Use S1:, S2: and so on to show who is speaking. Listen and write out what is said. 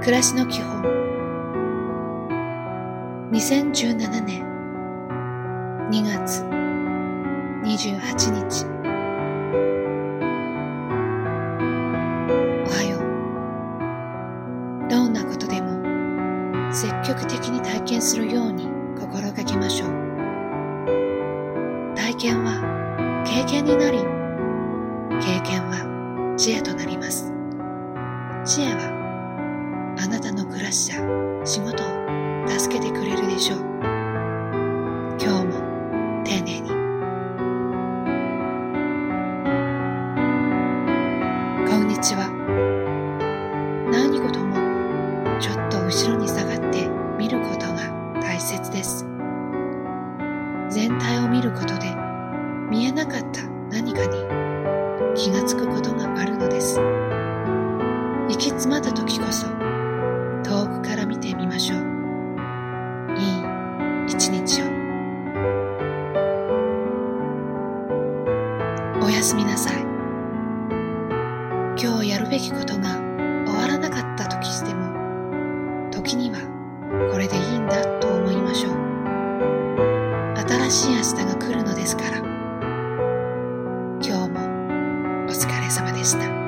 S1: 暮らしの基本。2017年2月28日。おはよう。どんなことでも積極的に体験するように心がけましょう。体験は経験になり経験は知恵となります。知恵はあなたの暮らしや仕事を助けてくれるでしょう。今日も丁寧に。こんにちは。何事もちょっと後ろに下がって見ることが大切です。全体を見ることで見えなかった何かに気がつくことがあるのです。行き詰まった時こそ遠くから見てみましょう。いい一日を。おやすみなさい。今日やるべきことが終わらなかった時しても時にはこれでいいんだと思いましょう。新しい明日が来るのですから。今日もお疲れ様でした。